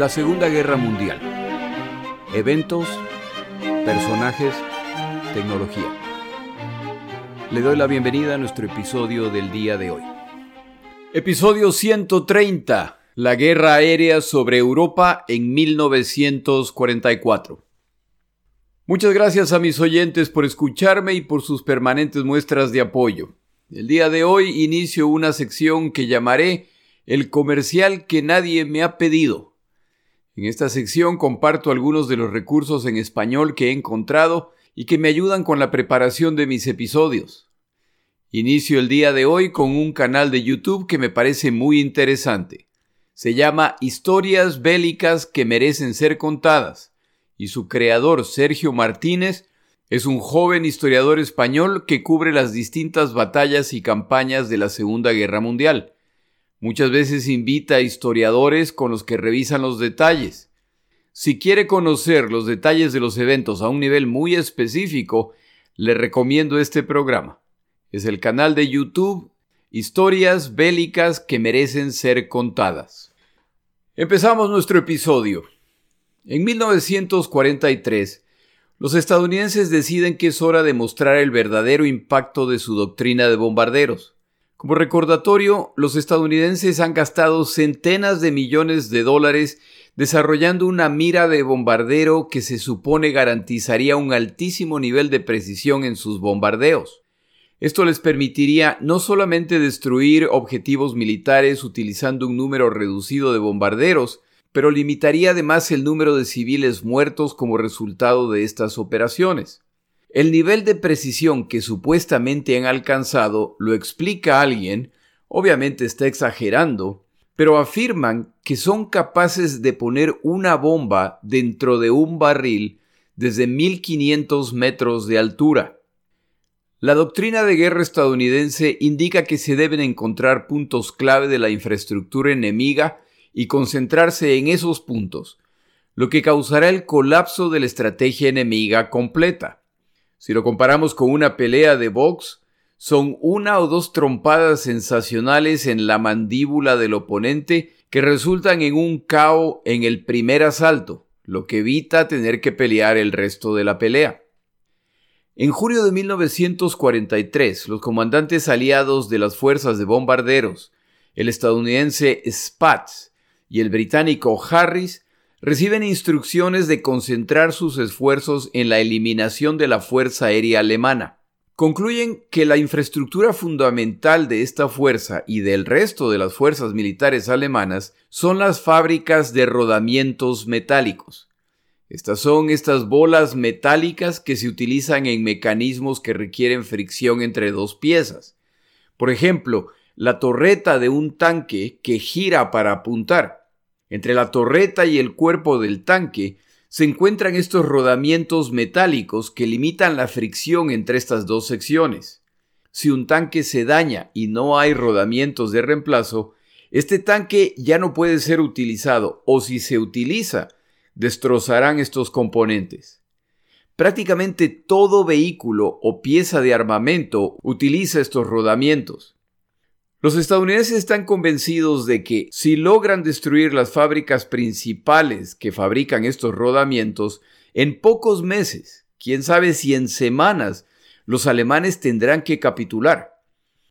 La Segunda Guerra Mundial. Eventos, personajes, tecnología. Le doy la bienvenida a nuestro episodio del día de hoy. Episodio 130. La guerra aérea sobre Europa en 1944. Muchas gracias a mis oyentes por escucharme y por sus permanentes muestras de apoyo. El día de hoy inicio una sección que llamaré El comercial que nadie me ha pedido en esta sección comparto algunos de los recursos en español que he encontrado y que me ayudan con la preparación de mis episodios. Inicio el día de hoy con un canal de YouTube que me parece muy interesante. Se llama Historias bélicas que merecen ser contadas y su creador Sergio Martínez es un joven historiador español que cubre las distintas batallas y campañas de la Segunda Guerra Mundial Muchas veces invita a historiadores con los que revisan los detalles. Si quiere conocer los detalles de los eventos a un nivel muy específico, le recomiendo este programa. Es el canal de YouTube Historias bélicas que merecen ser contadas. Empezamos nuestro episodio. En 1943, los estadounidenses deciden que es hora de mostrar el verdadero impacto de su doctrina de bombarderos. Como recordatorio, los estadounidenses han gastado centenas de millones de dólares desarrollando una mira de bombardero que se supone garantizaría un altísimo nivel de precisión en sus bombardeos. Esto les permitiría no solamente destruir objetivos militares utilizando un número reducido de bombarderos, pero limitaría además el número de civiles muertos como resultado de estas operaciones. El nivel de precisión que supuestamente han alcanzado lo explica alguien, obviamente está exagerando, pero afirman que son capaces de poner una bomba dentro de un barril desde 1500 metros de altura. La doctrina de guerra estadounidense indica que se deben encontrar puntos clave de la infraestructura enemiga y concentrarse en esos puntos, lo que causará el colapso de la estrategia enemiga completa. Si lo comparamos con una pelea de box, son una o dos trompadas sensacionales en la mandíbula del oponente que resultan en un KO en el primer asalto, lo que evita tener que pelear el resto de la pelea. En julio de 1943, los comandantes aliados de las fuerzas de bombarderos, el estadounidense Spatz y el británico Harris, reciben instrucciones de concentrar sus esfuerzos en la eliminación de la Fuerza Aérea Alemana. Concluyen que la infraestructura fundamental de esta fuerza y del resto de las fuerzas militares alemanas son las fábricas de rodamientos metálicos. Estas son estas bolas metálicas que se utilizan en mecanismos que requieren fricción entre dos piezas. Por ejemplo, la torreta de un tanque que gira para apuntar. Entre la torreta y el cuerpo del tanque se encuentran estos rodamientos metálicos que limitan la fricción entre estas dos secciones. Si un tanque se daña y no hay rodamientos de reemplazo, este tanque ya no puede ser utilizado o si se utiliza, destrozarán estos componentes. Prácticamente todo vehículo o pieza de armamento utiliza estos rodamientos. Los estadounidenses están convencidos de que si logran destruir las fábricas principales que fabrican estos rodamientos, en pocos meses, quién sabe si en semanas, los alemanes tendrán que capitular.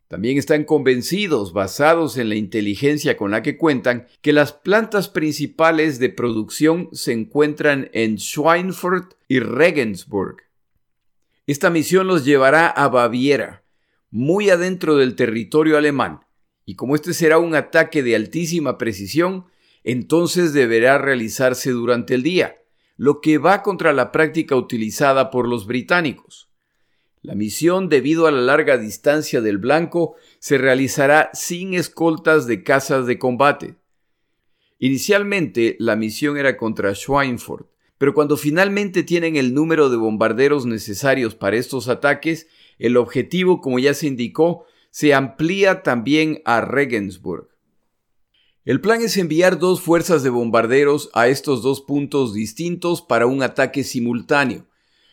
También están convencidos, basados en la inteligencia con la que cuentan, que las plantas principales de producción se encuentran en Schweinfurt y Regensburg. Esta misión los llevará a Baviera, muy adentro del territorio alemán, y como este será un ataque de altísima precisión, entonces deberá realizarse durante el día, lo que va contra la práctica utilizada por los británicos. La misión, debido a la larga distancia del blanco, se realizará sin escoltas de casas de combate. Inicialmente, la misión era contra Schweinfurt, pero cuando finalmente tienen el número de bombarderos necesarios para estos ataques, el objetivo, como ya se indicó, se amplía también a Regensburg. El plan es enviar dos fuerzas de bombarderos a estos dos puntos distintos para un ataque simultáneo,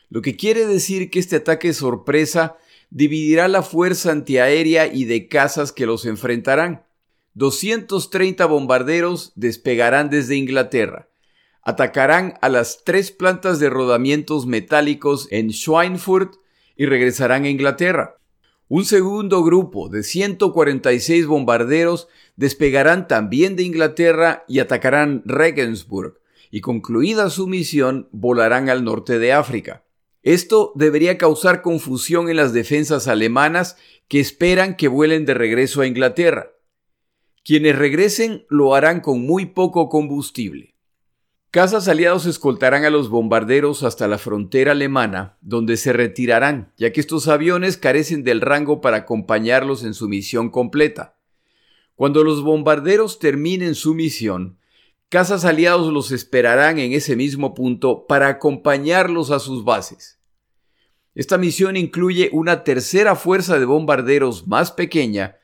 lo que quiere decir que este ataque sorpresa dividirá la fuerza antiaérea y de cazas que los enfrentarán. 230 bombarderos despegarán desde Inglaterra. Atacarán a las tres plantas de rodamientos metálicos en Schweinfurt y regresarán a Inglaterra. Un segundo grupo de 146 bombarderos despegarán también de Inglaterra y atacarán Regensburg, y concluida su misión volarán al norte de África. Esto debería causar confusión en las defensas alemanas que esperan que vuelen de regreso a Inglaterra. Quienes regresen lo harán con muy poco combustible. Casas aliados escoltarán a los bombarderos hasta la frontera alemana, donde se retirarán, ya que estos aviones carecen del rango para acompañarlos en su misión completa. Cuando los bombarderos terminen su misión, casas aliados los esperarán en ese mismo punto para acompañarlos a sus bases. Esta misión incluye una tercera fuerza de bombarderos más pequeña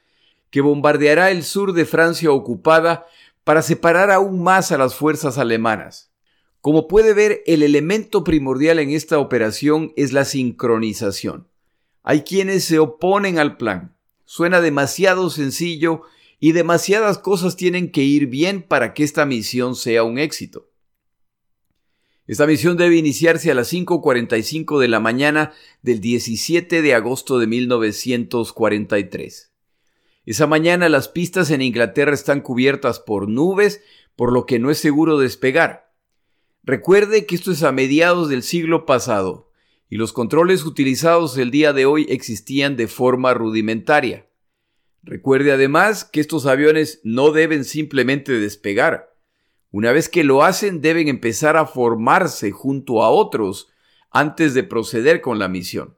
que bombardeará el sur de Francia ocupada para separar aún más a las fuerzas alemanas. Como puede ver, el elemento primordial en esta operación es la sincronización. Hay quienes se oponen al plan. Suena demasiado sencillo y demasiadas cosas tienen que ir bien para que esta misión sea un éxito. Esta misión debe iniciarse a las 5.45 de la mañana del 17 de agosto de 1943. Esa mañana las pistas en Inglaterra están cubiertas por nubes, por lo que no es seguro despegar. Recuerde que esto es a mediados del siglo pasado, y los controles utilizados el día de hoy existían de forma rudimentaria. Recuerde además que estos aviones no deben simplemente despegar. Una vez que lo hacen deben empezar a formarse junto a otros antes de proceder con la misión.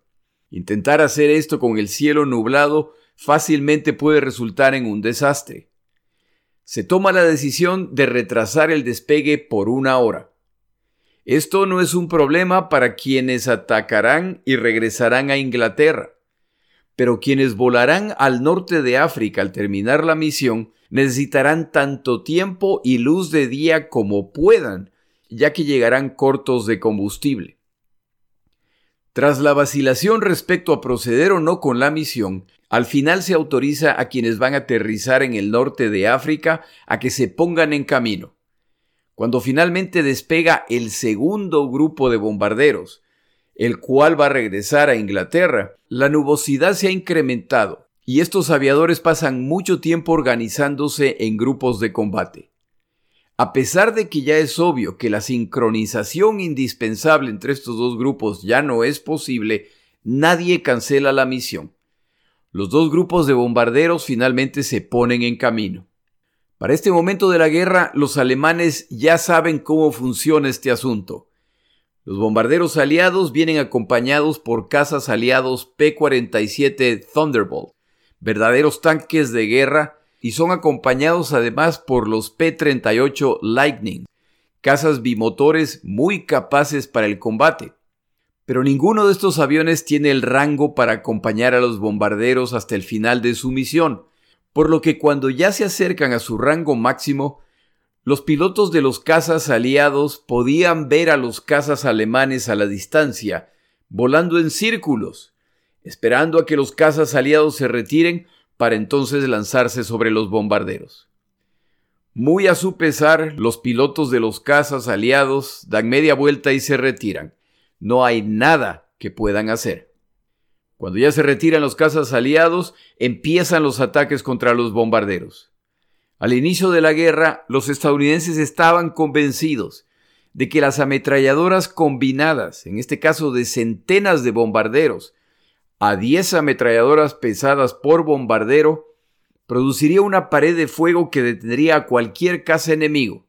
Intentar hacer esto con el cielo nublado fácilmente puede resultar en un desastre. Se toma la decisión de retrasar el despegue por una hora. Esto no es un problema para quienes atacarán y regresarán a Inglaterra, pero quienes volarán al norte de África al terminar la misión necesitarán tanto tiempo y luz de día como puedan, ya que llegarán cortos de combustible. Tras la vacilación respecto a proceder o no con la misión, al final se autoriza a quienes van a aterrizar en el norte de África a que se pongan en camino. Cuando finalmente despega el segundo grupo de bombarderos, el cual va a regresar a Inglaterra, la nubosidad se ha incrementado y estos aviadores pasan mucho tiempo organizándose en grupos de combate. A pesar de que ya es obvio que la sincronización indispensable entre estos dos grupos ya no es posible, nadie cancela la misión. Los dos grupos de bombarderos finalmente se ponen en camino. Para este momento de la guerra, los alemanes ya saben cómo funciona este asunto. Los bombarderos aliados vienen acompañados por cazas aliados P-47 Thunderbolt, verdaderos tanques de guerra, y son acompañados además por los P-38 Lightning, cazas bimotores muy capaces para el combate. Pero ninguno de estos aviones tiene el rango para acompañar a los bombarderos hasta el final de su misión, por lo que cuando ya se acercan a su rango máximo, los pilotos de los cazas aliados podían ver a los cazas alemanes a la distancia, volando en círculos, esperando a que los cazas aliados se retiren para entonces lanzarse sobre los bombarderos. Muy a su pesar, los pilotos de los cazas aliados dan media vuelta y se retiran no hay nada que puedan hacer. Cuando ya se retiran los cazas aliados, empiezan los ataques contra los bombarderos. Al inicio de la guerra, los estadounidenses estaban convencidos de que las ametralladoras combinadas, en este caso de centenas de bombarderos, a 10 ametralladoras pesadas por bombardero, produciría una pared de fuego que detendría a cualquier caza enemigo.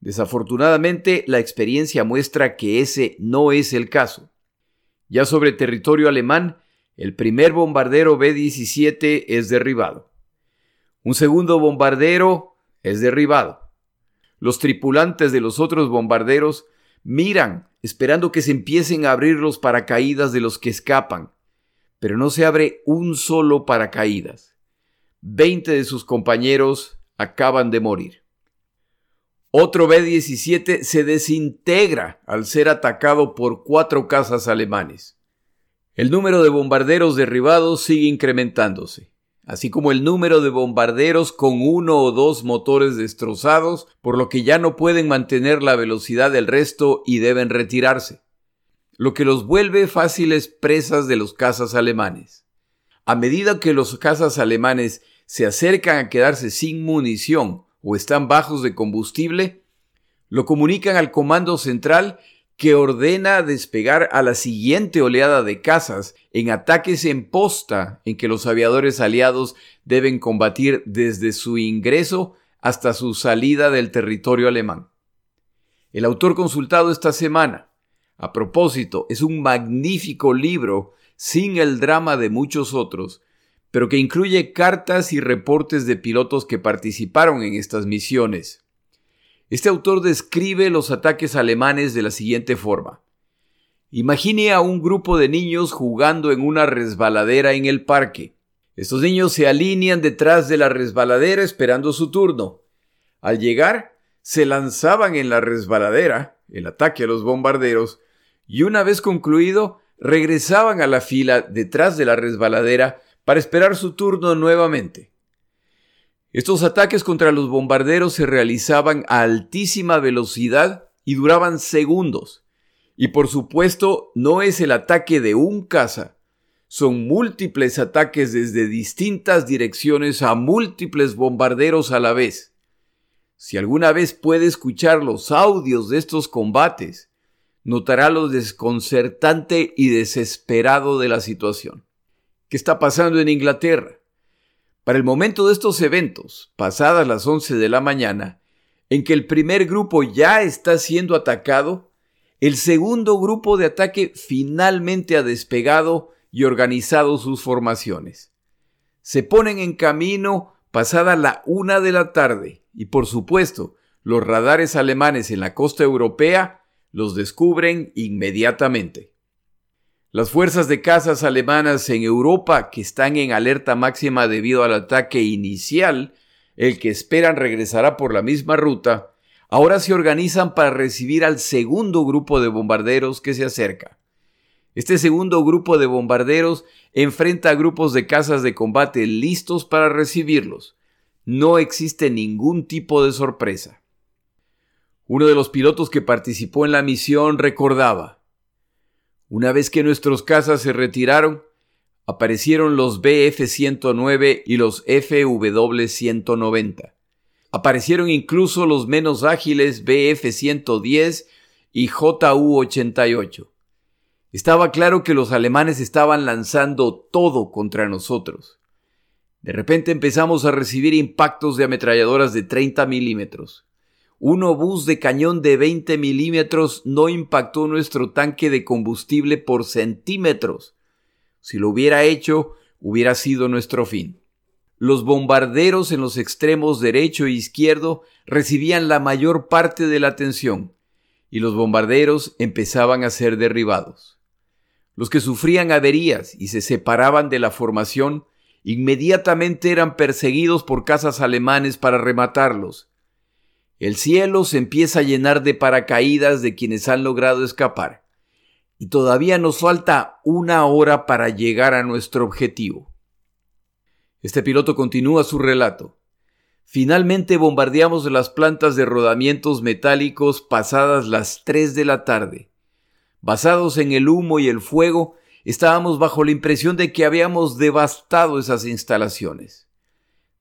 Desafortunadamente, la experiencia muestra que ese no es el caso. Ya sobre territorio alemán, el primer bombardero B-17 es derribado. Un segundo bombardero es derribado. Los tripulantes de los otros bombarderos miran esperando que se empiecen a abrir los paracaídas de los que escapan, pero no se abre un solo paracaídas. Veinte de sus compañeros acaban de morir. Otro B-17 se desintegra al ser atacado por cuatro cazas alemanes. El número de bombarderos derribados sigue incrementándose. así como el número de bombarderos con uno o dos motores destrozados, por lo que ya no pueden mantener la velocidad del resto y deben retirarse, lo que los vuelve fáciles presas de los cazas alemanes. A medida que los cazas alemanes se acercan a quedarse sin munición o están bajos de combustible, lo comunican al comando central que ordena despegar a la siguiente oleada de cazas en ataques en posta en que los aviadores aliados deben combatir desde su ingreso hasta su salida del territorio alemán. El autor consultado esta semana, a propósito, es un magnífico libro sin el drama de muchos otros, pero que incluye cartas y reportes de pilotos que participaron en estas misiones. Este autor describe los ataques alemanes de la siguiente forma. Imagine a un grupo de niños jugando en una resbaladera en el parque. Estos niños se alinean detrás de la resbaladera esperando su turno. Al llegar, se lanzaban en la resbaladera, el ataque a los bombarderos, y una vez concluido, regresaban a la fila detrás de la resbaladera para esperar su turno nuevamente. Estos ataques contra los bombarderos se realizaban a altísima velocidad y duraban segundos. Y por supuesto no es el ataque de un caza, son múltiples ataques desde distintas direcciones a múltiples bombarderos a la vez. Si alguna vez puede escuchar los audios de estos combates, notará lo desconcertante y desesperado de la situación. ¿Qué está pasando en Inglaterra? Para el momento de estos eventos, pasadas las 11 de la mañana, en que el primer grupo ya está siendo atacado, el segundo grupo de ataque finalmente ha despegado y organizado sus formaciones. Se ponen en camino pasada la una de la tarde y por supuesto los radares alemanes en la costa europea los descubren inmediatamente. Las fuerzas de cazas alemanas en Europa, que están en alerta máxima debido al ataque inicial, el que esperan regresará por la misma ruta, ahora se organizan para recibir al segundo grupo de bombarderos que se acerca. Este segundo grupo de bombarderos enfrenta a grupos de cazas de combate listos para recibirlos. No existe ningún tipo de sorpresa. Uno de los pilotos que participó en la misión recordaba, una vez que nuestros cazas se retiraron, aparecieron los BF-109 y los FW-190. Aparecieron incluso los menos ágiles BF-110 y JU-88. Estaba claro que los alemanes estaban lanzando todo contra nosotros. De repente empezamos a recibir impactos de ametralladoras de 30 milímetros un obús de cañón de 20 milímetros no impactó nuestro tanque de combustible por centímetros. Si lo hubiera hecho, hubiera sido nuestro fin. Los bombarderos en los extremos derecho e izquierdo recibían la mayor parte de la atención, y los bombarderos empezaban a ser derribados. Los que sufrían averías y se separaban de la formación inmediatamente eran perseguidos por cazas alemanes para rematarlos, el cielo se empieza a llenar de paracaídas de quienes han logrado escapar. Y todavía nos falta una hora para llegar a nuestro objetivo. Este piloto continúa su relato. Finalmente bombardeamos las plantas de rodamientos metálicos pasadas las 3 de la tarde. Basados en el humo y el fuego, estábamos bajo la impresión de que habíamos devastado esas instalaciones.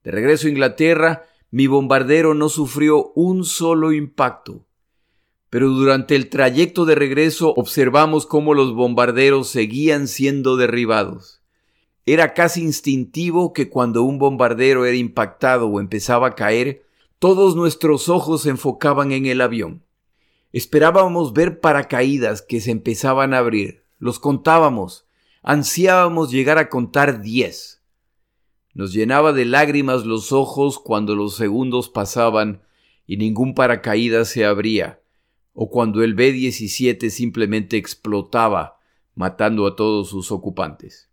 De regreso a Inglaterra, mi bombardero no sufrió un solo impacto. Pero durante el trayecto de regreso observamos cómo los bombarderos seguían siendo derribados. Era casi instintivo que cuando un bombardero era impactado o empezaba a caer, todos nuestros ojos se enfocaban en el avión. Esperábamos ver paracaídas que se empezaban a abrir. Los contábamos. Ansiábamos llegar a contar diez. Nos llenaba de lágrimas los ojos cuando los segundos pasaban y ningún paracaídas se abría, o cuando el B-17 simplemente explotaba, matando a todos sus ocupantes.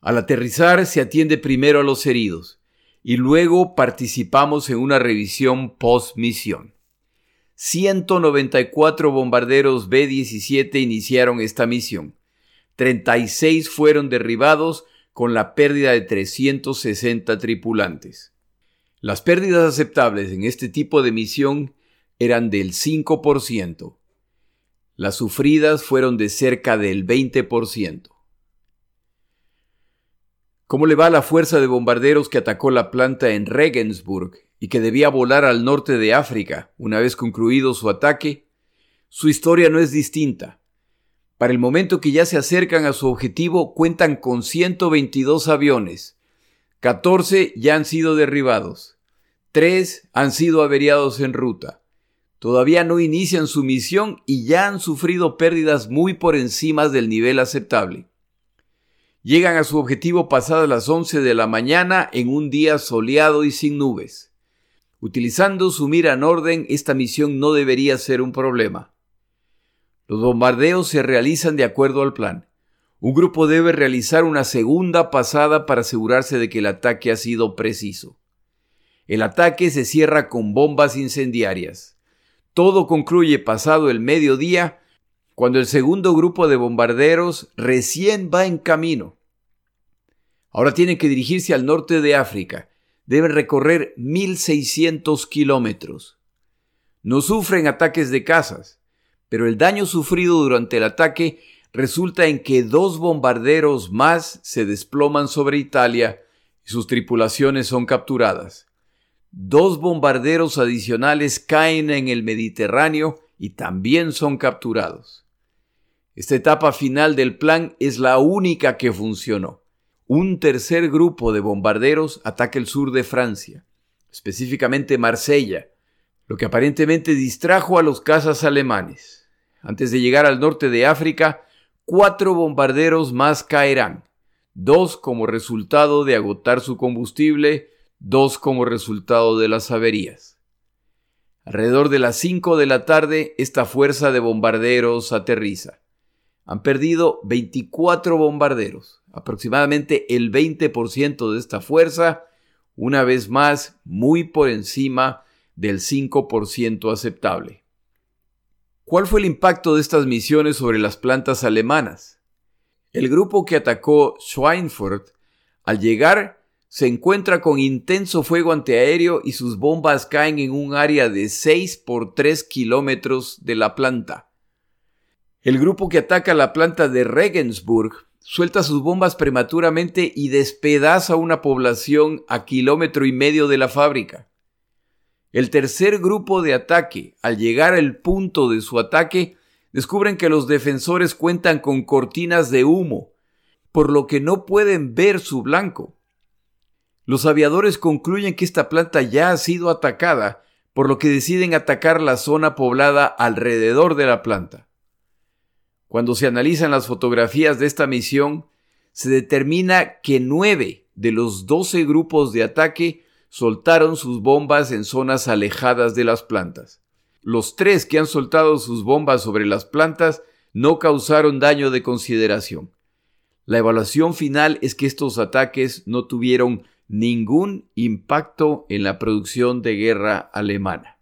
Al aterrizar se atiende primero a los heridos, y luego participamos en una revisión post-misión. 194 bombarderos B-17 iniciaron esta misión. 36 fueron derribados con la pérdida de 360 tripulantes. Las pérdidas aceptables en este tipo de misión eran del 5%. Las sufridas fueron de cerca del 20%. ¿Cómo le va a la fuerza de bombarderos que atacó la planta en Regensburg y que debía volar al norte de África una vez concluido su ataque? Su historia no es distinta. Para el momento que ya se acercan a su objetivo, cuentan con 122 aviones. 14 ya han sido derribados. 3 han sido averiados en ruta. Todavía no inician su misión y ya han sufrido pérdidas muy por encima del nivel aceptable. Llegan a su objetivo pasadas las 11 de la mañana en un día soleado y sin nubes. Utilizando su mira en orden, esta misión no debería ser un problema. Los bombardeos se realizan de acuerdo al plan. Un grupo debe realizar una segunda pasada para asegurarse de que el ataque ha sido preciso. El ataque se cierra con bombas incendiarias. Todo concluye pasado el mediodía cuando el segundo grupo de bombarderos recién va en camino. Ahora tienen que dirigirse al norte de África. Deben recorrer 1.600 kilómetros. No sufren ataques de casas, pero el daño sufrido durante el ataque resulta en que dos bombarderos más se desploman sobre Italia y sus tripulaciones son capturadas. Dos bombarderos adicionales caen en el Mediterráneo y también son capturados. Esta etapa final del plan es la única que funcionó. Un tercer grupo de bombarderos ataca el sur de Francia, específicamente Marsella, lo que aparentemente distrajo a los cazas alemanes. Antes de llegar al norte de África, cuatro bombarderos más caerán, dos como resultado de agotar su combustible, dos como resultado de las averías. Alrededor de las 5 de la tarde, esta fuerza de bombarderos aterriza han perdido 24 bombarderos, aproximadamente el 20% de esta fuerza, una vez más muy por encima del 5% aceptable. ¿Cuál fue el impacto de estas misiones sobre las plantas alemanas? El grupo que atacó Schweinfurt, al llegar, se encuentra con intenso fuego antiaéreo y sus bombas caen en un área de 6 por 3 kilómetros de la planta. El grupo que ataca la planta de Regensburg suelta sus bombas prematuramente y despedaza una población a kilómetro y medio de la fábrica. El tercer grupo de ataque, al llegar al punto de su ataque, descubren que los defensores cuentan con cortinas de humo, por lo que no pueden ver su blanco. Los aviadores concluyen que esta planta ya ha sido atacada, por lo que deciden atacar la zona poblada alrededor de la planta. Cuando se analizan las fotografías de esta misión, se determina que nueve de los doce grupos de ataque soltaron sus bombas en zonas alejadas de las plantas. Los tres que han soltado sus bombas sobre las plantas no causaron daño de consideración. La evaluación final es que estos ataques no tuvieron ningún impacto en la producción de guerra alemana.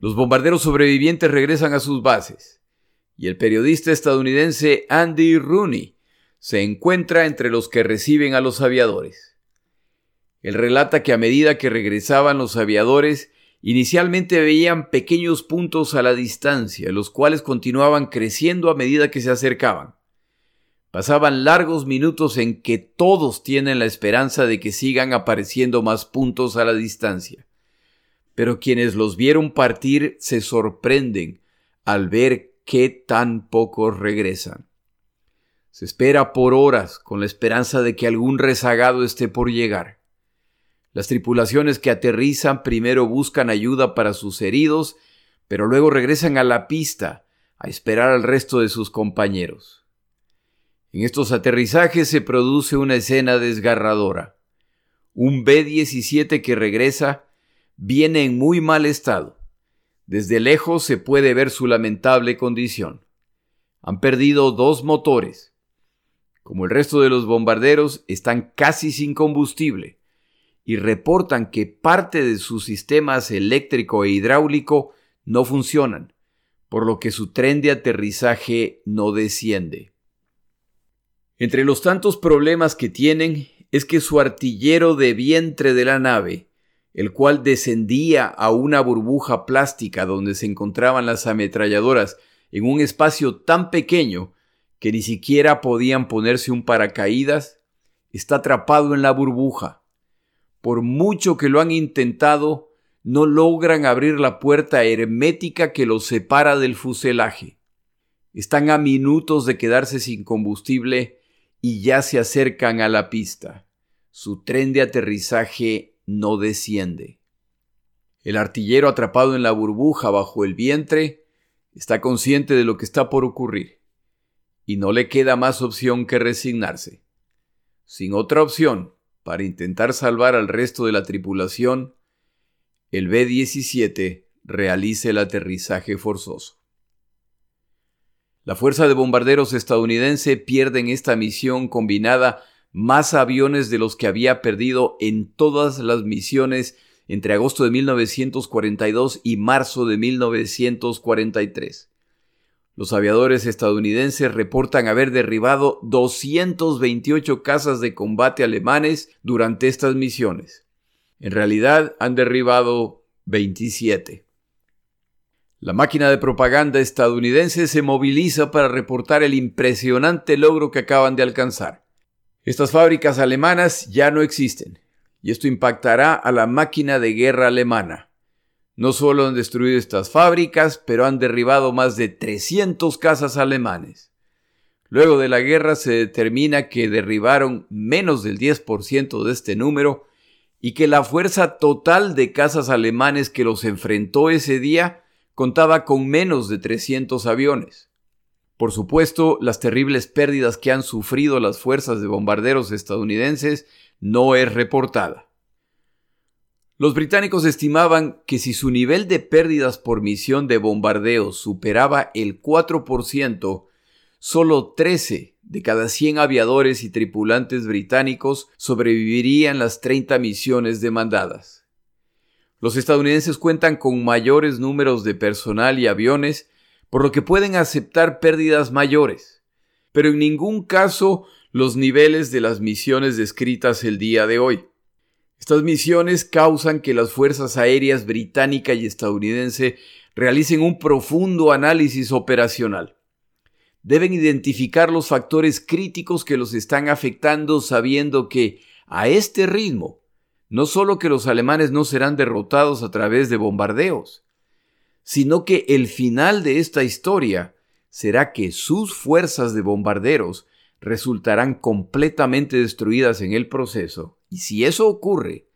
Los bombarderos sobrevivientes regresan a sus bases y el periodista estadounidense Andy Rooney se encuentra entre los que reciben a los aviadores. Él relata que a medida que regresaban los aviadores, inicialmente veían pequeños puntos a la distancia, los cuales continuaban creciendo a medida que se acercaban. Pasaban largos minutos en que todos tienen la esperanza de que sigan apareciendo más puntos a la distancia. Pero quienes los vieron partir se sorprenden al ver qué tan pocos regresan. Se espera por horas con la esperanza de que algún rezagado esté por llegar. Las tripulaciones que aterrizan primero buscan ayuda para sus heridos, pero luego regresan a la pista a esperar al resto de sus compañeros. En estos aterrizajes se produce una escena desgarradora. Un B-17 que regresa viene en muy mal estado. Desde lejos se puede ver su lamentable condición. Han perdido dos motores. Como el resto de los bombarderos, están casi sin combustible y reportan que parte de sus sistemas eléctrico e hidráulico no funcionan, por lo que su tren de aterrizaje no desciende. Entre los tantos problemas que tienen es que su artillero de vientre de la nave, el cual descendía a una burbuja plástica donde se encontraban las ametralladoras en un espacio tan pequeño que ni siquiera podían ponerse un paracaídas, está atrapado en la burbuja. Por mucho que lo han intentado, no logran abrir la puerta hermética que los separa del fuselaje. Están a minutos de quedarse sin combustible y ya se acercan a la pista. Su tren de aterrizaje no desciende. El artillero atrapado en la burbuja bajo el vientre está consciente de lo que está por ocurrir y no le queda más opción que resignarse. Sin otra opción, para intentar salvar al resto de la tripulación, el B-17 realiza el aterrizaje forzoso. La Fuerza de Bombarderos estadounidense pierde en esta misión combinada más aviones de los que había perdido en todas las misiones entre agosto de 1942 y marzo de 1943. Los aviadores estadounidenses reportan haber derribado 228 casas de combate alemanes durante estas misiones. En realidad han derribado 27. La máquina de propaganda estadounidense se moviliza para reportar el impresionante logro que acaban de alcanzar. Estas fábricas alemanas ya no existen, y esto impactará a la máquina de guerra alemana. No solo han destruido estas fábricas, pero han derribado más de 300 casas alemanes. Luego de la guerra se determina que derribaron menos del 10% de este número y que la fuerza total de casas alemanes que los enfrentó ese día contaba con menos de 300 aviones. Por supuesto, las terribles pérdidas que han sufrido las fuerzas de bombarderos estadounidenses no es reportada. Los británicos estimaban que si su nivel de pérdidas por misión de bombardeo superaba el 4%, solo 13 de cada 100 aviadores y tripulantes británicos sobrevivirían las 30 misiones demandadas. Los estadounidenses cuentan con mayores números de personal y aviones, por lo que pueden aceptar pérdidas mayores, pero en ningún caso los niveles de las misiones descritas el día de hoy. Estas misiones causan que las fuerzas aéreas británica y estadounidense realicen un profundo análisis operacional. Deben identificar los factores críticos que los están afectando sabiendo que, a este ritmo, no solo que los alemanes no serán derrotados a través de bombardeos, sino que el final de esta historia será que sus fuerzas de bombarderos resultarán completamente destruidas en el proceso y si eso ocurre,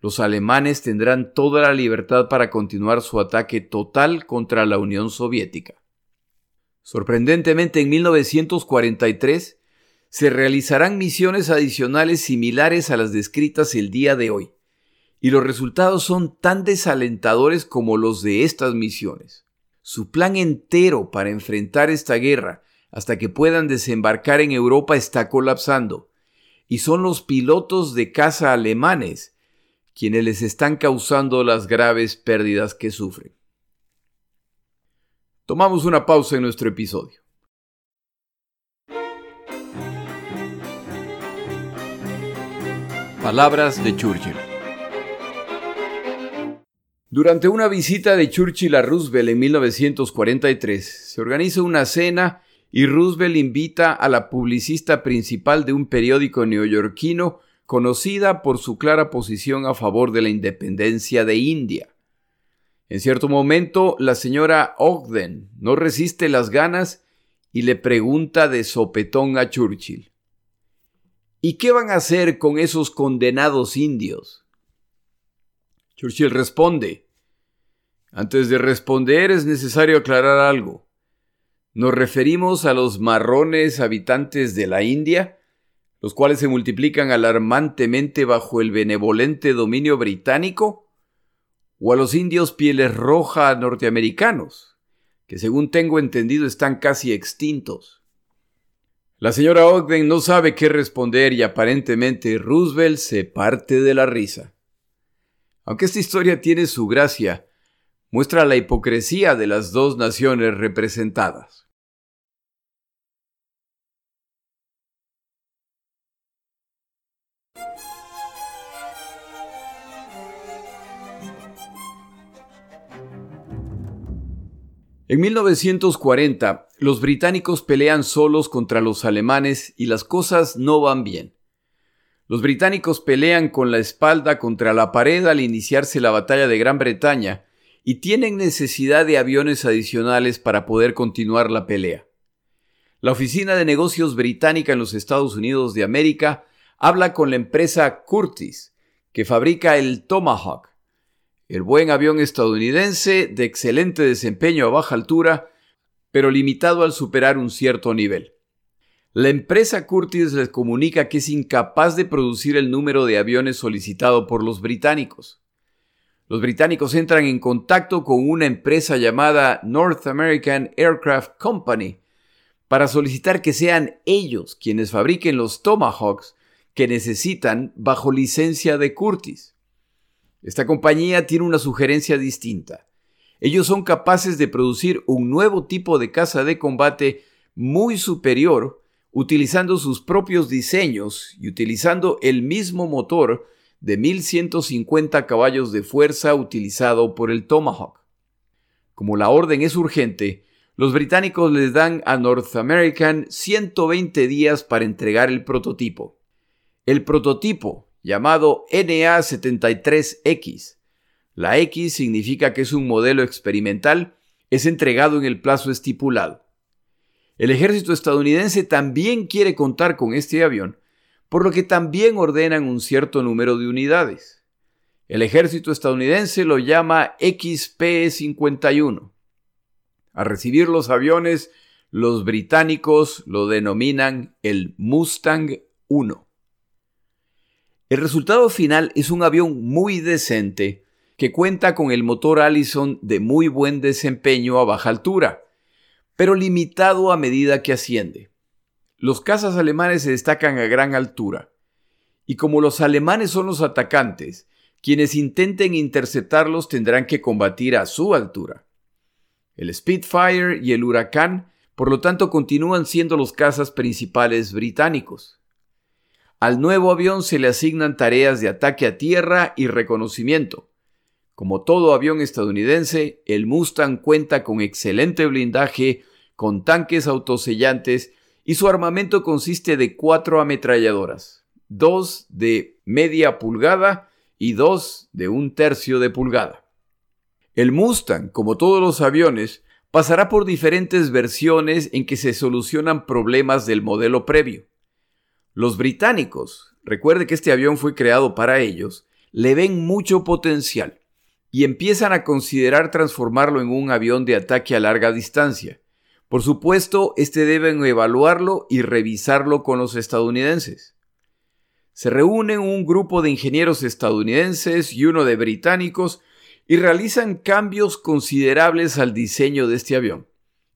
los alemanes tendrán toda la libertad para continuar su ataque total contra la Unión Soviética. Sorprendentemente, en 1943 se realizarán misiones adicionales similares a las descritas el día de hoy, y los resultados son tan desalentadores como los de estas misiones. Su plan entero para enfrentar esta guerra hasta que puedan desembarcar en Europa está colapsando, y son los pilotos de caza alemanes quienes les están causando las graves pérdidas que sufren. Tomamos una pausa en nuestro episodio. Palabras de Churchill. Durante una visita de Churchill a Roosevelt en 1943, se organiza una cena y Roosevelt invita a la publicista principal de un periódico neoyorquino conocida por su clara posición a favor de la independencia de India. En cierto momento, la señora Ogden no resiste las ganas y le pregunta de sopetón a Churchill. ¿Y qué van a hacer con esos condenados indios? Churchill responde. Antes de responder es necesario aclarar algo. Nos referimos a los marrones habitantes de la India, los cuales se multiplican alarmantemente bajo el benevolente dominio británico, o a los indios pieles roja norteamericanos, que según tengo entendido están casi extintos. La señora Ogden no sabe qué responder y aparentemente Roosevelt se parte de la risa. Aunque esta historia tiene su gracia, muestra la hipocresía de las dos naciones representadas. En 1940, los británicos pelean solos contra los alemanes y las cosas no van bien. Los británicos pelean con la espalda contra la pared al iniciarse la batalla de Gran Bretaña y tienen necesidad de aviones adicionales para poder continuar la pelea. La Oficina de Negocios Británica en los Estados Unidos de América habla con la empresa Curtis, que fabrica el Tomahawk, el buen avión estadounidense de excelente desempeño a baja altura, pero limitado al superar un cierto nivel. La empresa Curtis les comunica que es incapaz de producir el número de aviones solicitado por los británicos. Los británicos entran en contacto con una empresa llamada North American Aircraft Company para solicitar que sean ellos quienes fabriquen los Tomahawks que necesitan bajo licencia de Curtis. Esta compañía tiene una sugerencia distinta. Ellos son capaces de producir un nuevo tipo de caza de combate muy superior utilizando sus propios diseños y utilizando el mismo motor de 1150 caballos de fuerza utilizado por el Tomahawk. Como la orden es urgente, los británicos les dan a North American 120 días para entregar el prototipo. El prototipo, llamado NA73X. La X significa que es un modelo experimental, es entregado en el plazo estipulado. El ejército estadounidense también quiere contar con este avión, por lo que también ordenan un cierto número de unidades. El ejército estadounidense lo llama XP-51. A recibir los aviones, los británicos lo denominan el Mustang 1. El resultado final es un avión muy decente que cuenta con el motor Allison de muy buen desempeño a baja altura, pero limitado a medida que asciende. Los cazas alemanes se destacan a gran altura, y como los alemanes son los atacantes, quienes intenten interceptarlos tendrán que combatir a su altura. El Spitfire y el Huracán, por lo tanto, continúan siendo los cazas principales británicos. Al nuevo avión se le asignan tareas de ataque a tierra y reconocimiento. Como todo avión estadounidense, el Mustang cuenta con excelente blindaje, con tanques autosellantes y su armamento consiste de cuatro ametralladoras, dos de media pulgada y dos de un tercio de pulgada. El Mustang, como todos los aviones, pasará por diferentes versiones en que se solucionan problemas del modelo previo. Los británicos, recuerde que este avión fue creado para ellos, le ven mucho potencial y empiezan a considerar transformarlo en un avión de ataque a larga distancia. Por supuesto, este deben evaluarlo y revisarlo con los estadounidenses. Se reúnen un grupo de ingenieros estadounidenses y uno de británicos y realizan cambios considerables al diseño de este avión.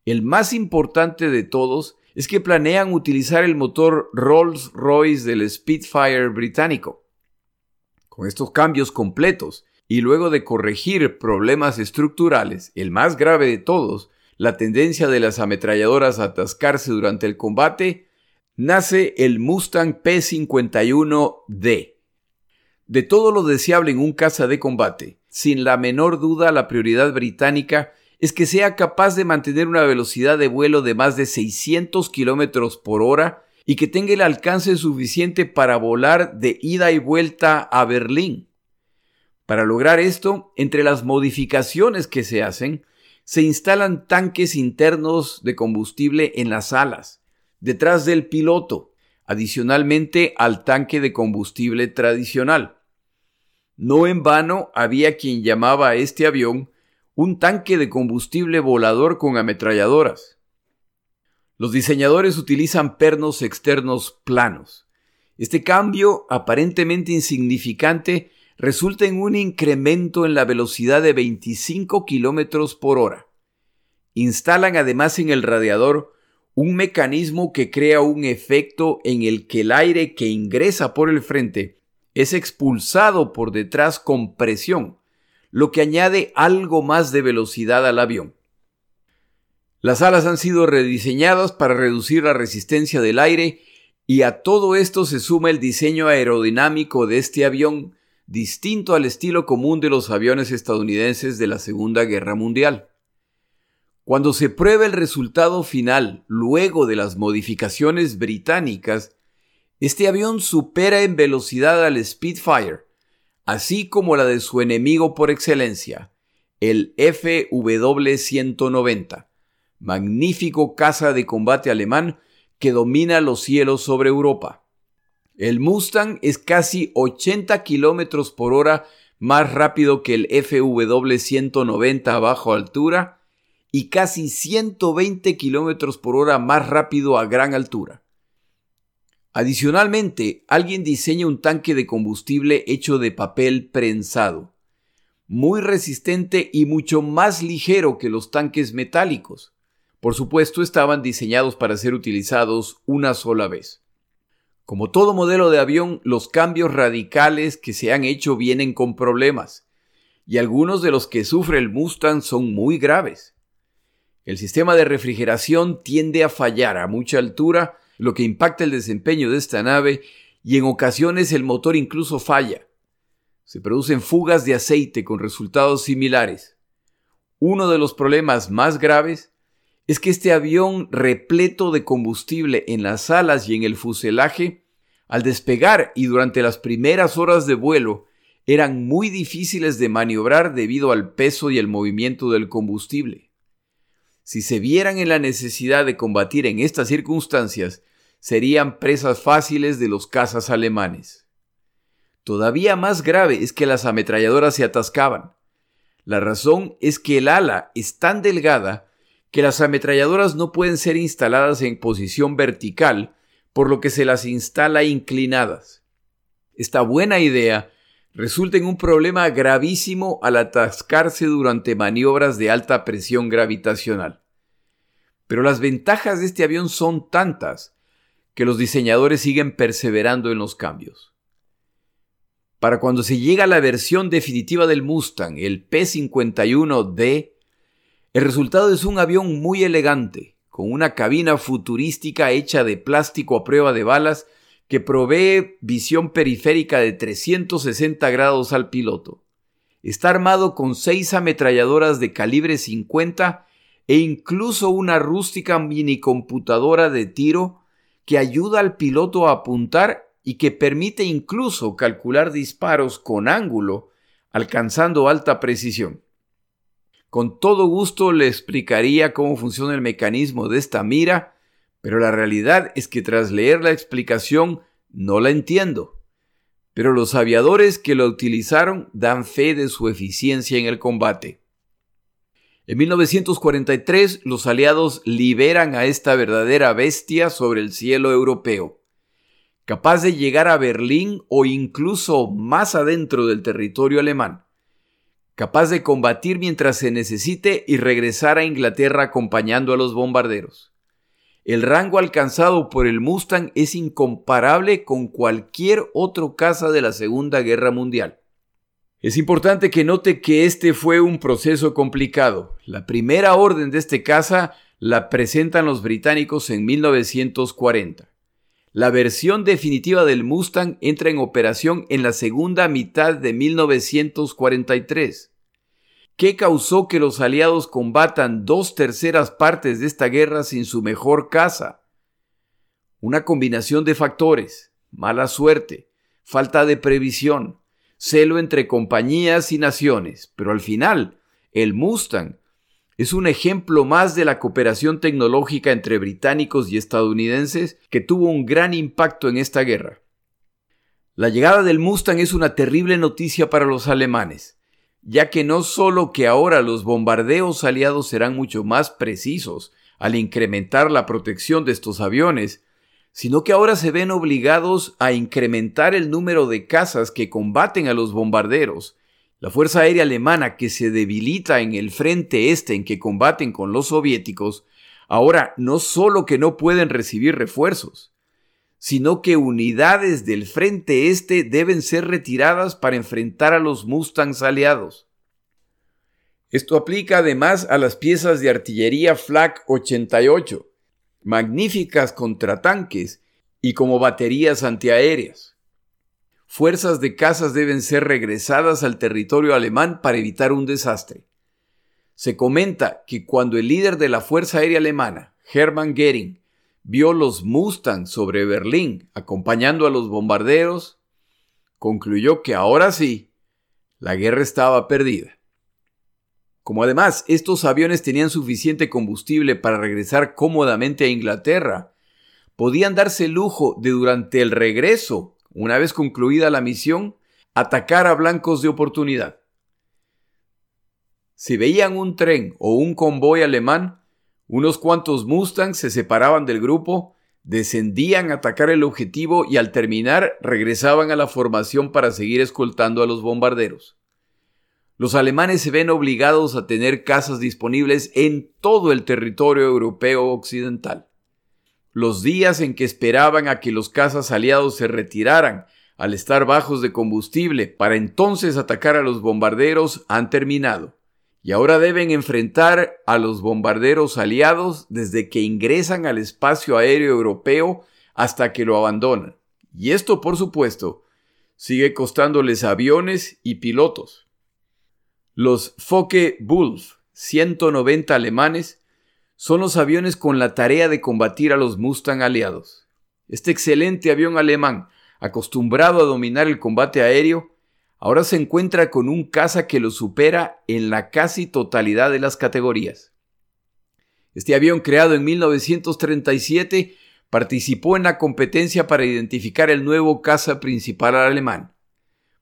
El más importante de todos es que planean utilizar el motor Rolls-Royce del Spitfire británico. Con estos cambios completos, y luego de corregir problemas estructurales, el más grave de todos, la tendencia de las ametralladoras a atascarse durante el combate, nace el Mustang P-51D. De todo lo deseable en un caza de combate, sin la menor duda la prioridad británica es que sea capaz de mantener una velocidad de vuelo de más de 600 km por hora y que tenga el alcance suficiente para volar de ida y vuelta a Berlín. Para lograr esto, entre las modificaciones que se hacen, se instalan tanques internos de combustible en las alas, detrás del piloto, adicionalmente al tanque de combustible tradicional. No en vano había quien llamaba a este avión un tanque de combustible volador con ametralladoras. Los diseñadores utilizan pernos externos planos. Este cambio, aparentemente insignificante, resulta en un incremento en la velocidad de 25 km por hora. Instalan además en el radiador un mecanismo que crea un efecto en el que el aire que ingresa por el frente es expulsado por detrás con presión, lo que añade algo más de velocidad al avión. Las alas han sido rediseñadas para reducir la resistencia del aire Y a todo esto se suma el diseño aerodinámico de este avión, distinto al estilo común de los aviones estadounidenses de la Segunda Guerra Mundial. Cuando se prueba el resultado final luego de las modificaciones británicas, este avión supera en velocidad al Spitfire, así como la de su enemigo por excelencia, el FW-190, magnífico caza de combate alemán que domina los cielos sobre Europa. El Mustang es casi 80 kilómetros por hora más rápido que el FW-190 a baja altura y casi 120 kilómetros por hora más rápido a gran altura. Adicionalmente, alguien diseña un tanque de combustible hecho de papel prensado, muy resistente y mucho más ligero que los tanques metálicos. Por supuesto, estaban diseñados para ser utilizados una sola vez. Como todo modelo de avión, los cambios radicales que se han hecho vienen con problemas, y algunos de los que sufre el Mustang son muy graves. El sistema de refrigeración tiende a fallar a mucha altura, lo que impacta el desempeño de esta nave y en ocasiones el motor incluso falla. Se producen fugas de aceite con resultados similares. Uno de los problemas más graves es que este avión repleto de combustible en las alas y en el fuselaje, al despegar y durante las primeras horas de vuelo, eran muy difíciles de maniobrar debido al peso y el movimiento del combustible. Si se vieran en la necesidad de combatir en estas circunstancias, serían presas fáciles de los cazas alemanes. Todavía más grave es que las ametralladoras se atascaban. La razón es que el ala es tan delgada que las ametralladoras no pueden ser instaladas en posición vertical, por lo que se las instala inclinadas. Esta buena idea resulta en un problema gravísimo al atascarse durante maniobras de alta presión gravitacional. Pero las ventajas de este avión son tantas que los diseñadores siguen perseverando en los cambios. Para cuando se llega a la versión definitiva del Mustang, el P-51D, el resultado es un avión muy elegante, con una cabina futurística hecha de plástico a prueba de balas que provee visión periférica de 360 grados al piloto. Está armado con seis ametralladoras de calibre 50 e incluso una rústica minicomputadora de tiro que ayuda al piloto a apuntar y que permite incluso calcular disparos con ángulo, alcanzando alta precisión. Con todo gusto le explicaría cómo funciona el mecanismo de esta mira, pero la realidad es que tras leer la explicación no la entiendo. Pero los aviadores que lo utilizaron dan fe de su eficiencia en el combate. En 1943 los aliados liberan a esta verdadera bestia sobre el cielo europeo, capaz de llegar a Berlín o incluso más adentro del territorio alemán, capaz de combatir mientras se necesite y regresar a Inglaterra acompañando a los bombarderos. El rango alcanzado por el Mustang es incomparable con cualquier otro caza de la Segunda Guerra Mundial. Es importante que note que este fue un proceso complicado. La primera orden de este caza la presentan los británicos en 1940. La versión definitiva del Mustang entra en operación en la segunda mitad de 1943. ¿Qué causó que los aliados combatan dos terceras partes de esta guerra sin su mejor caza? Una combinación de factores, mala suerte, falta de previsión, celo entre compañías y naciones, pero al final, el Mustang es un ejemplo más de la cooperación tecnológica entre británicos y estadounidenses que tuvo un gran impacto en esta guerra. La llegada del Mustang es una terrible noticia para los alemanes, ya que no solo que ahora los bombardeos aliados serán mucho más precisos al incrementar la protección de estos aviones, sino que ahora se ven obligados a incrementar el número de cazas que combaten a los bombarderos. La Fuerza Aérea Alemana, que se debilita en el frente este en que combaten con los soviéticos, ahora no solo que no pueden recibir refuerzos, sino que unidades del frente este deben ser retiradas para enfrentar a los Mustangs aliados. Esto aplica además a las piezas de artillería Flak 88, magníficas contratanques y como baterías antiaéreas. Fuerzas de cazas deben ser regresadas al territorio alemán para evitar un desastre. Se comenta que cuando el líder de la Fuerza Aérea Alemana, Hermann Goering, vio los Mustang sobre Berlín acompañando a los bombarderos, concluyó que ahora sí, la guerra estaba perdida. Como además estos aviones tenían suficiente combustible para regresar cómodamente a Inglaterra, podían darse el lujo de durante el regreso, una vez concluida la misión, atacar a blancos de oportunidad. Si veían un tren o un convoy alemán, unos cuantos Mustangs se separaban del grupo, descendían a atacar el objetivo y al terminar regresaban a la formación para seguir escoltando a los bombarderos. Los alemanes se ven obligados a tener casas disponibles en todo el territorio europeo occidental. Los días en que esperaban a que los cazas aliados se retiraran al estar bajos de combustible para entonces atacar a los bombarderos han terminado y ahora deben enfrentar a los bombarderos aliados desde que ingresan al espacio aéreo europeo hasta que lo abandonan. Y esto, por supuesto, sigue costándoles aviones y pilotos. Los Focke-Wulf 190 alemanes son los aviones con la tarea de combatir a los Mustang aliados. Este excelente avión alemán, acostumbrado a dominar el combate aéreo, ahora se encuentra con un caza que lo supera en la casi totalidad de las categorías. Este avión creado en 1937 participó en la competencia para identificar el nuevo caza principal alemán.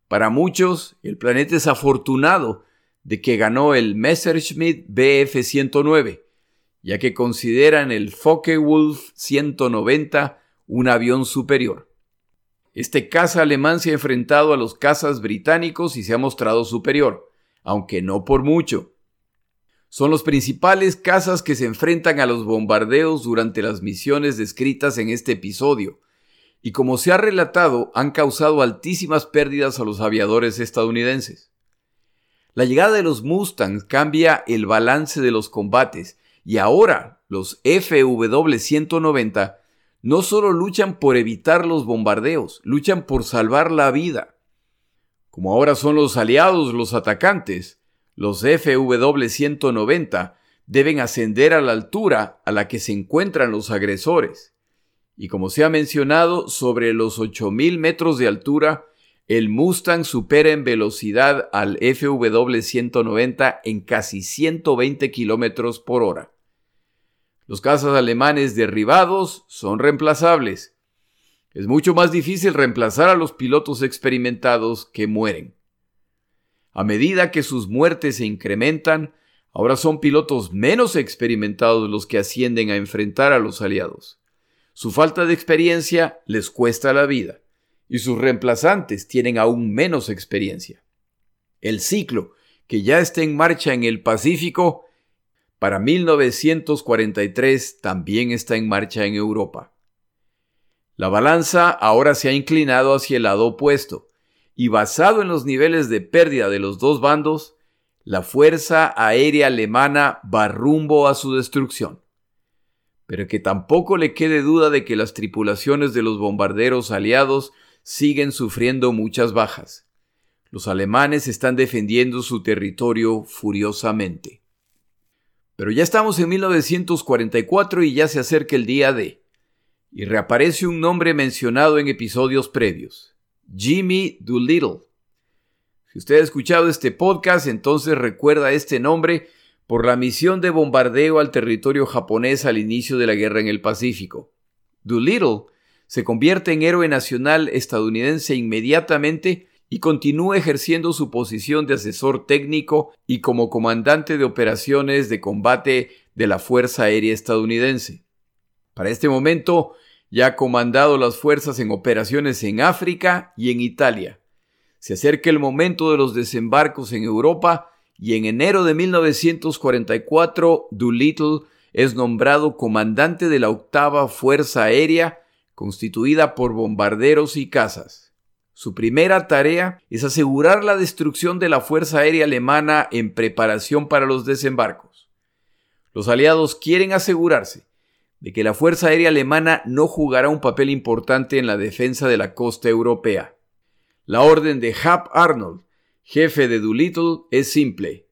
Para muchos, el planeta es afortunado de que ganó el Messerschmitt Bf-109, ya que consideran el Focke-Wulf 190 un avión superior. Este caza alemán se ha enfrentado a los cazas británicos y se ha mostrado superior, aunque no por mucho. Son los principales cazas que se enfrentan a los bombardeos durante las misiones descritas en este episodio, y como se ha relatado, han causado altísimas pérdidas a los aviadores estadounidenses. La llegada de los Mustangs cambia el balance de los combates, y ahora los FW-190 no solo luchan por evitar los bombardeos, luchan por salvar la vida. Como ahora son los aliados los atacantes, los FW-190 deben ascender a la altura a la que se encuentran los agresores. Y como se ha mencionado, sobre los 8.000 metros de altura, el Mustang supera en velocidad al FW-190 en casi 120 kilómetros por hora. Los cazas alemanes derribados son reemplazables. Es mucho más difícil reemplazar a los pilotos experimentados que mueren. A medida que sus muertes se incrementan, ahora son pilotos menos experimentados los que ascienden a enfrentar a los aliados. Su falta de experiencia les cuesta la vida, y sus reemplazantes tienen aún menos experiencia. El ciclo, que ya está en marcha en el Pacífico, para 1943 también está en marcha en Europa. La balanza ahora se ha inclinado hacia el lado opuesto, y basado en los niveles de pérdida de los dos bandos, la Fuerza Aérea Alemana va rumbo a su destrucción. Pero que tampoco le quede duda de que las tripulaciones de los bombarderos aliados siguen sufriendo muchas bajas. Los alemanes están defendiendo su territorio furiosamente. Pero ya estamos en 1944 y ya se acerca el día D. Y reaparece un nombre mencionado en episodios previos. Jimmy Doolittle. Si usted ha escuchado este podcast, entonces recuerda este nombre por la misión de bombardeo al territorio japonés al inicio de la guerra en el Pacífico. Doolittle se convierte en héroe nacional estadounidense inmediatamente y continúa ejerciendo su posición de asesor técnico y como comandante de operaciones de combate de la Fuerza Aérea estadounidense. Para este momento ya ha comandado las fuerzas en operaciones en África y en Italia. Se acerca el momento de los desembarcos en Europa y en enero de 1944 Doolittle es nombrado comandante de la octava Fuerza Aérea constituida por bombarderos y cazas. Su primera tarea es asegurar la destrucción de la Fuerza Aérea Alemana en preparación para los desembarcos. Los aliados quieren asegurarse de que la Fuerza Aérea Alemana no jugará un papel importante en la defensa de la costa europea. La orden de Hap Arnold, jefe de Doolittle, es simple.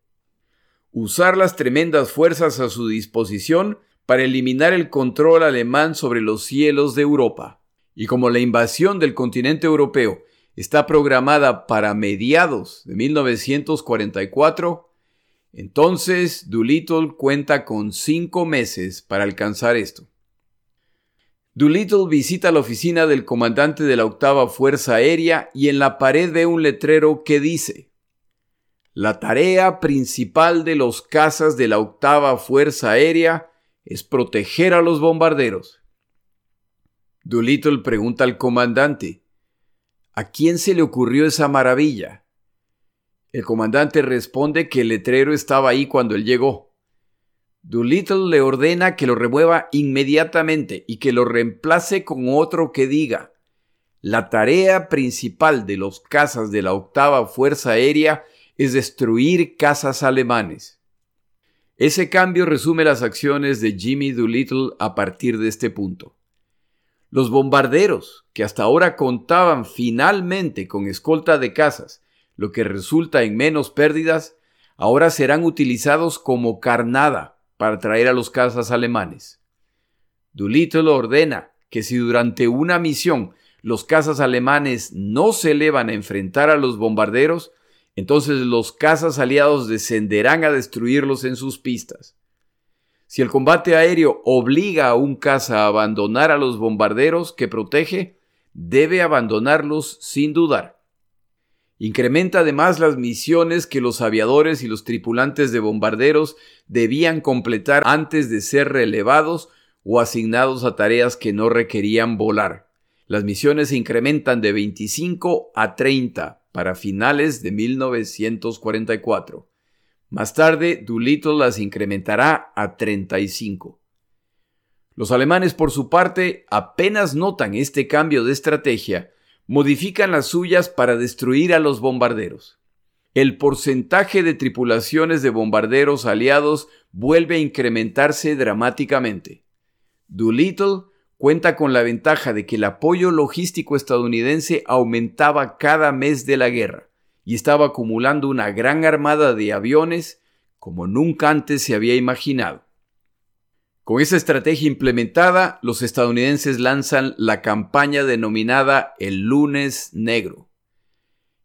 Usar las tremendas fuerzas a su disposición para eliminar el control alemán sobre los cielos de Europa. Y como la invasión del continente europeo está programada para mediados de 1944, entonces Doolittle cuenta con cinco meses para alcanzar esto. Doolittle visita la oficina del comandante de la octava Fuerza Aérea y en la pared ve un letrero que dice La tarea principal de los cazas de la octava Fuerza Aérea es proteger a los bombarderos. Doolittle pregunta al comandante ¿A quién se le ocurrió esa maravilla? El comandante responde que el letrero estaba ahí cuando él llegó. Doolittle le ordena que lo remueva inmediatamente y que lo reemplace con otro que diga la tarea principal de los cazas de la octava Fuerza Aérea es destruir cazas alemanes. Ese cambio resume las acciones de Jimmy Doolittle a partir de este punto. Los bombarderos, que hasta ahora contaban finalmente con escolta de cazas lo que resulta en menos pérdidas, ahora serán utilizados como carnada para traer a los cazas alemanes. Doolittle ordena que si durante una misión los cazas alemanes no se elevan a enfrentar a los bombarderos, entonces los cazas aliados descenderán a destruirlos en sus pistas. Si el combate aéreo obliga a un caza a abandonar a los bombarderos que protege, debe abandonarlos sin dudar. Incrementa además las misiones que los aviadores y los tripulantes de bombarderos debían completar antes de ser relevados o asignados a tareas que no requerían volar. Las misiones se incrementan de 25 a 30 para finales de 1944. Más tarde, Doolittle las incrementará a 35. Los alemanes, por su parte, apenas notan este cambio de estrategia, modifican las suyas para destruir a los bombarderos. El porcentaje de tripulaciones de bombarderos aliados vuelve a incrementarse dramáticamente. Doolittle cuenta con la ventaja de que el apoyo logístico estadounidense aumentaba cada mes de la guerra y estaba acumulando una gran armada de aviones como nunca antes se había imaginado. Con esa estrategia implementada, los estadounidenses lanzan la campaña denominada el lunes negro.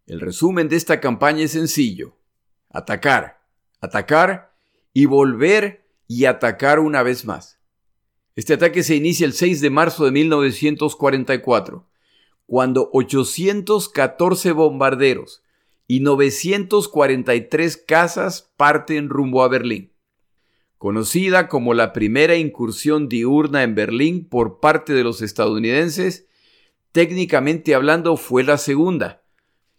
El resumen de esta campaña es sencillo. Atacar, atacar y volver y atacar una vez más. Este ataque se inicia el 6 de marzo de 1944, cuando 814 bombarderos y 943 cazas parten rumbo a Berlín conocida como la primera incursión diurna en Berlín por parte de los estadounidenses, técnicamente hablando fue la segunda,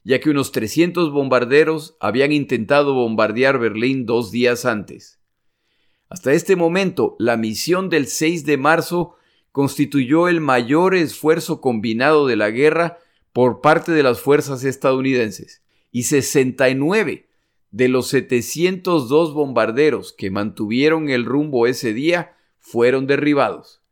ya que unos 300 bombarderos habían intentado bombardear Berlín dos días antes. Hasta este momento, la misión del 6 de marzo constituyó el mayor esfuerzo combinado de la guerra por parte de las fuerzas estadounidenses, y 69 de los 702 bombarderos que mantuvieron el rumbo ese día fueron derribados,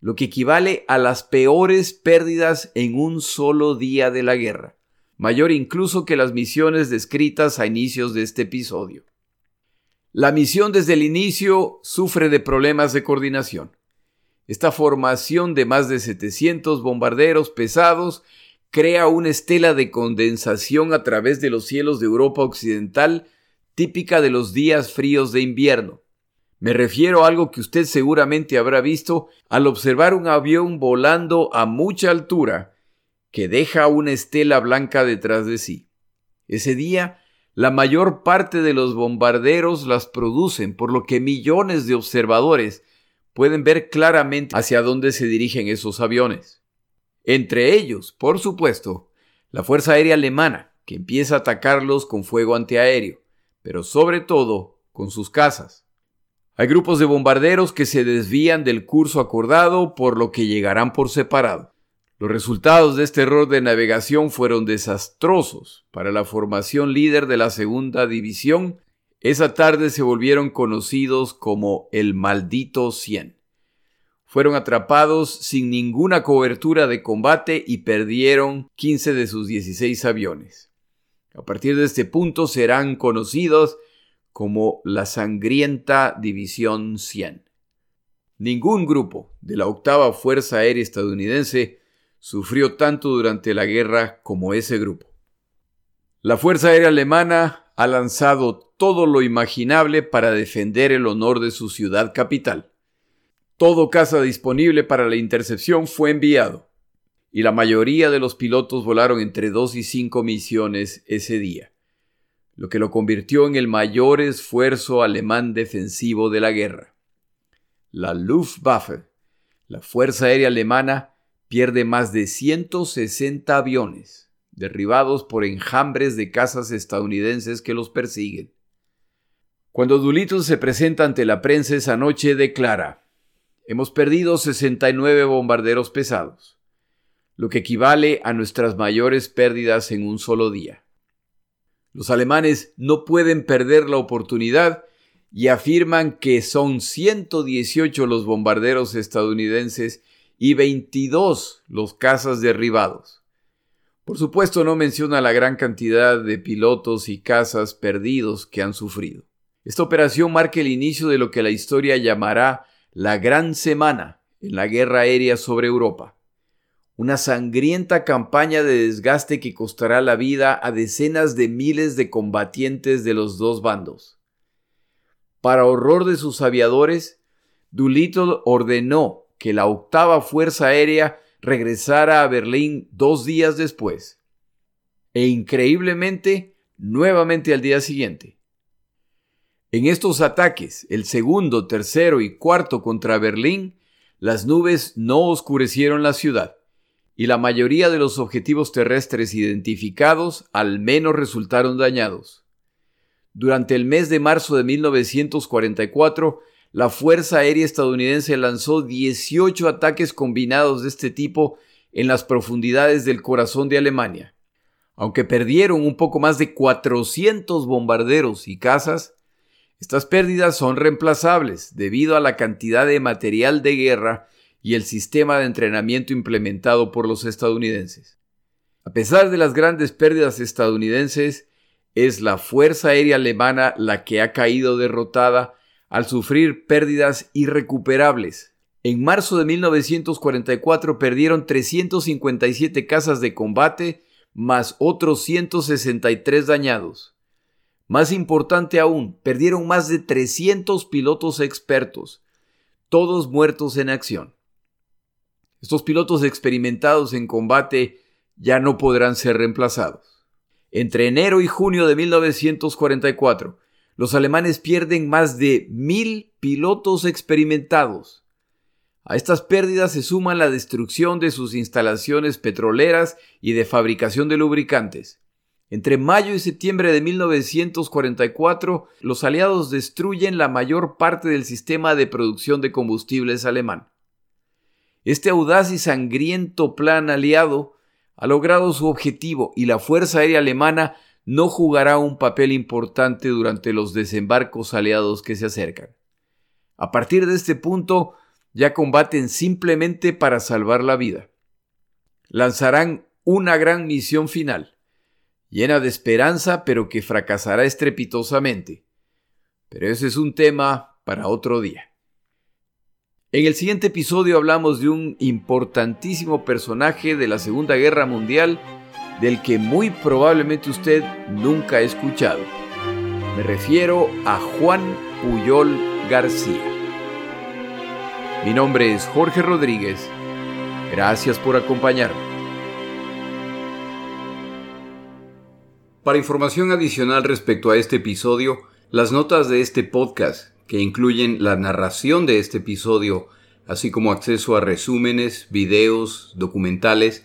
lo que equivale a las peores pérdidas en un solo día de la guerra, mayor incluso que las misiones descritas a inicios de este episodio. La misión desde el inicio sufre de problemas de coordinación. Esta formación de más de 700 bombarderos pesados crea una estela de condensación a través de los cielos de Europa Occidental típica de los días fríos de invierno. Me refiero a algo que usted seguramente habrá visto al observar un avión volando a mucha altura que deja una estela blanca detrás de sí. Ese día, la mayor parte de los bombarderos las producen, por lo que millones de observadores pueden ver claramente hacia dónde se dirigen esos aviones. Entre ellos, por supuesto, la Fuerza Aérea Alemana, que empieza a atacarlos con fuego antiaéreo, pero sobre todo con sus casas. Hay grupos de bombarderos que se desvían del curso acordado por lo que llegarán por separado. Los resultados de este error de navegación fueron desastrosos para la formación líder de la segunda división. Esa tarde se volvieron conocidos como el maldito 100 fueron atrapados sin ninguna cobertura de combate y perdieron 15 de sus 16 aviones. A partir de este punto serán conocidos como la sangrienta División 100. Ningún grupo de la octava Fuerza Aérea estadounidense sufrió tanto durante la guerra como ese grupo. La Fuerza Aérea Alemana ha lanzado todo lo imaginable para defender el honor de su ciudad capital. Todo caza disponible para la intercepción fue enviado, y la mayoría de los pilotos volaron entre dos y cinco misiones ese día, lo que lo convirtió en el mayor esfuerzo alemán defensivo de la guerra. La Luftwaffe, la Fuerza Aérea Alemana, pierde más de 160 aviones, derribados por enjambres de cazas estadounidenses que los persiguen. Cuando Doolittle se presenta ante la prensa esa noche, declara: Hemos perdido 69 bombarderos pesados, lo que equivale a nuestras mayores pérdidas en un solo día. Los alemanes no pueden perder la oportunidad y afirman que son 118 los bombarderos estadounidenses y 22 los cazas derribados. Por supuesto no menciona la gran cantidad de pilotos y cazas perdidos que han sufrido. Esta operación marca el inicio de lo que la historia llamará la Gran Semana en la guerra aérea sobre Europa. Una sangrienta campaña de desgaste que costará la vida a decenas de miles de combatientes de los dos bandos. Para horror de sus aviadores, Doolittle ordenó que la octava Fuerza Aérea regresara a Berlín dos días después. E increíblemente, nuevamente al día siguiente. En estos ataques, el segundo, tercero y cuarto contra Berlín, las nubes no oscurecieron la ciudad, y la mayoría de los objetivos terrestres identificados al menos resultaron dañados. Durante el mes de marzo de 1944, la Fuerza Aérea estadounidense lanzó 18 ataques combinados de este tipo en las profundidades del corazón de Alemania. Aunque perdieron un poco más de 400 bombarderos y cazas, estas pérdidas son reemplazables debido a la cantidad de material de guerra y el sistema de entrenamiento implementado por los estadounidenses. A pesar de las grandes pérdidas estadounidenses, es la Fuerza Aérea Alemana la que ha caído derrotada al sufrir pérdidas irrecuperables. En marzo de 1944 perdieron 357 casas de combate más otros 163 dañados. Más importante aún, perdieron más de 300 pilotos expertos, todos muertos en acción. Estos pilotos experimentados en combate ya no podrán ser reemplazados. Entre enero y junio de 1944, los alemanes pierden más de mil pilotos experimentados. A estas pérdidas se suma la destrucción de sus instalaciones petroleras y de fabricación de lubricantes. Entre mayo y septiembre de 1944, los aliados destruyen la mayor parte del sistema de producción de combustibles alemán. Este audaz y sangriento plan aliado ha logrado su objetivo y la Fuerza Aérea Alemana no jugará un papel importante durante los desembarcos aliados que se acercan. A partir de este punto, ya combaten simplemente para salvar la vida. Lanzarán una gran misión final, llena de esperanza, pero que fracasará estrepitosamente. Pero ese es un tema para otro día. En el siguiente episodio hablamos de un importantísimo personaje de la Segunda Guerra Mundial del que muy probablemente usted nunca ha escuchado. Me refiero a Juan Puyol García. Mi nombre es Jorge Rodríguez. Gracias por acompañarme. Para información adicional respecto a este episodio, las notas de este podcast, que incluyen la narración de este episodio, así como acceso a resúmenes, videos, documentales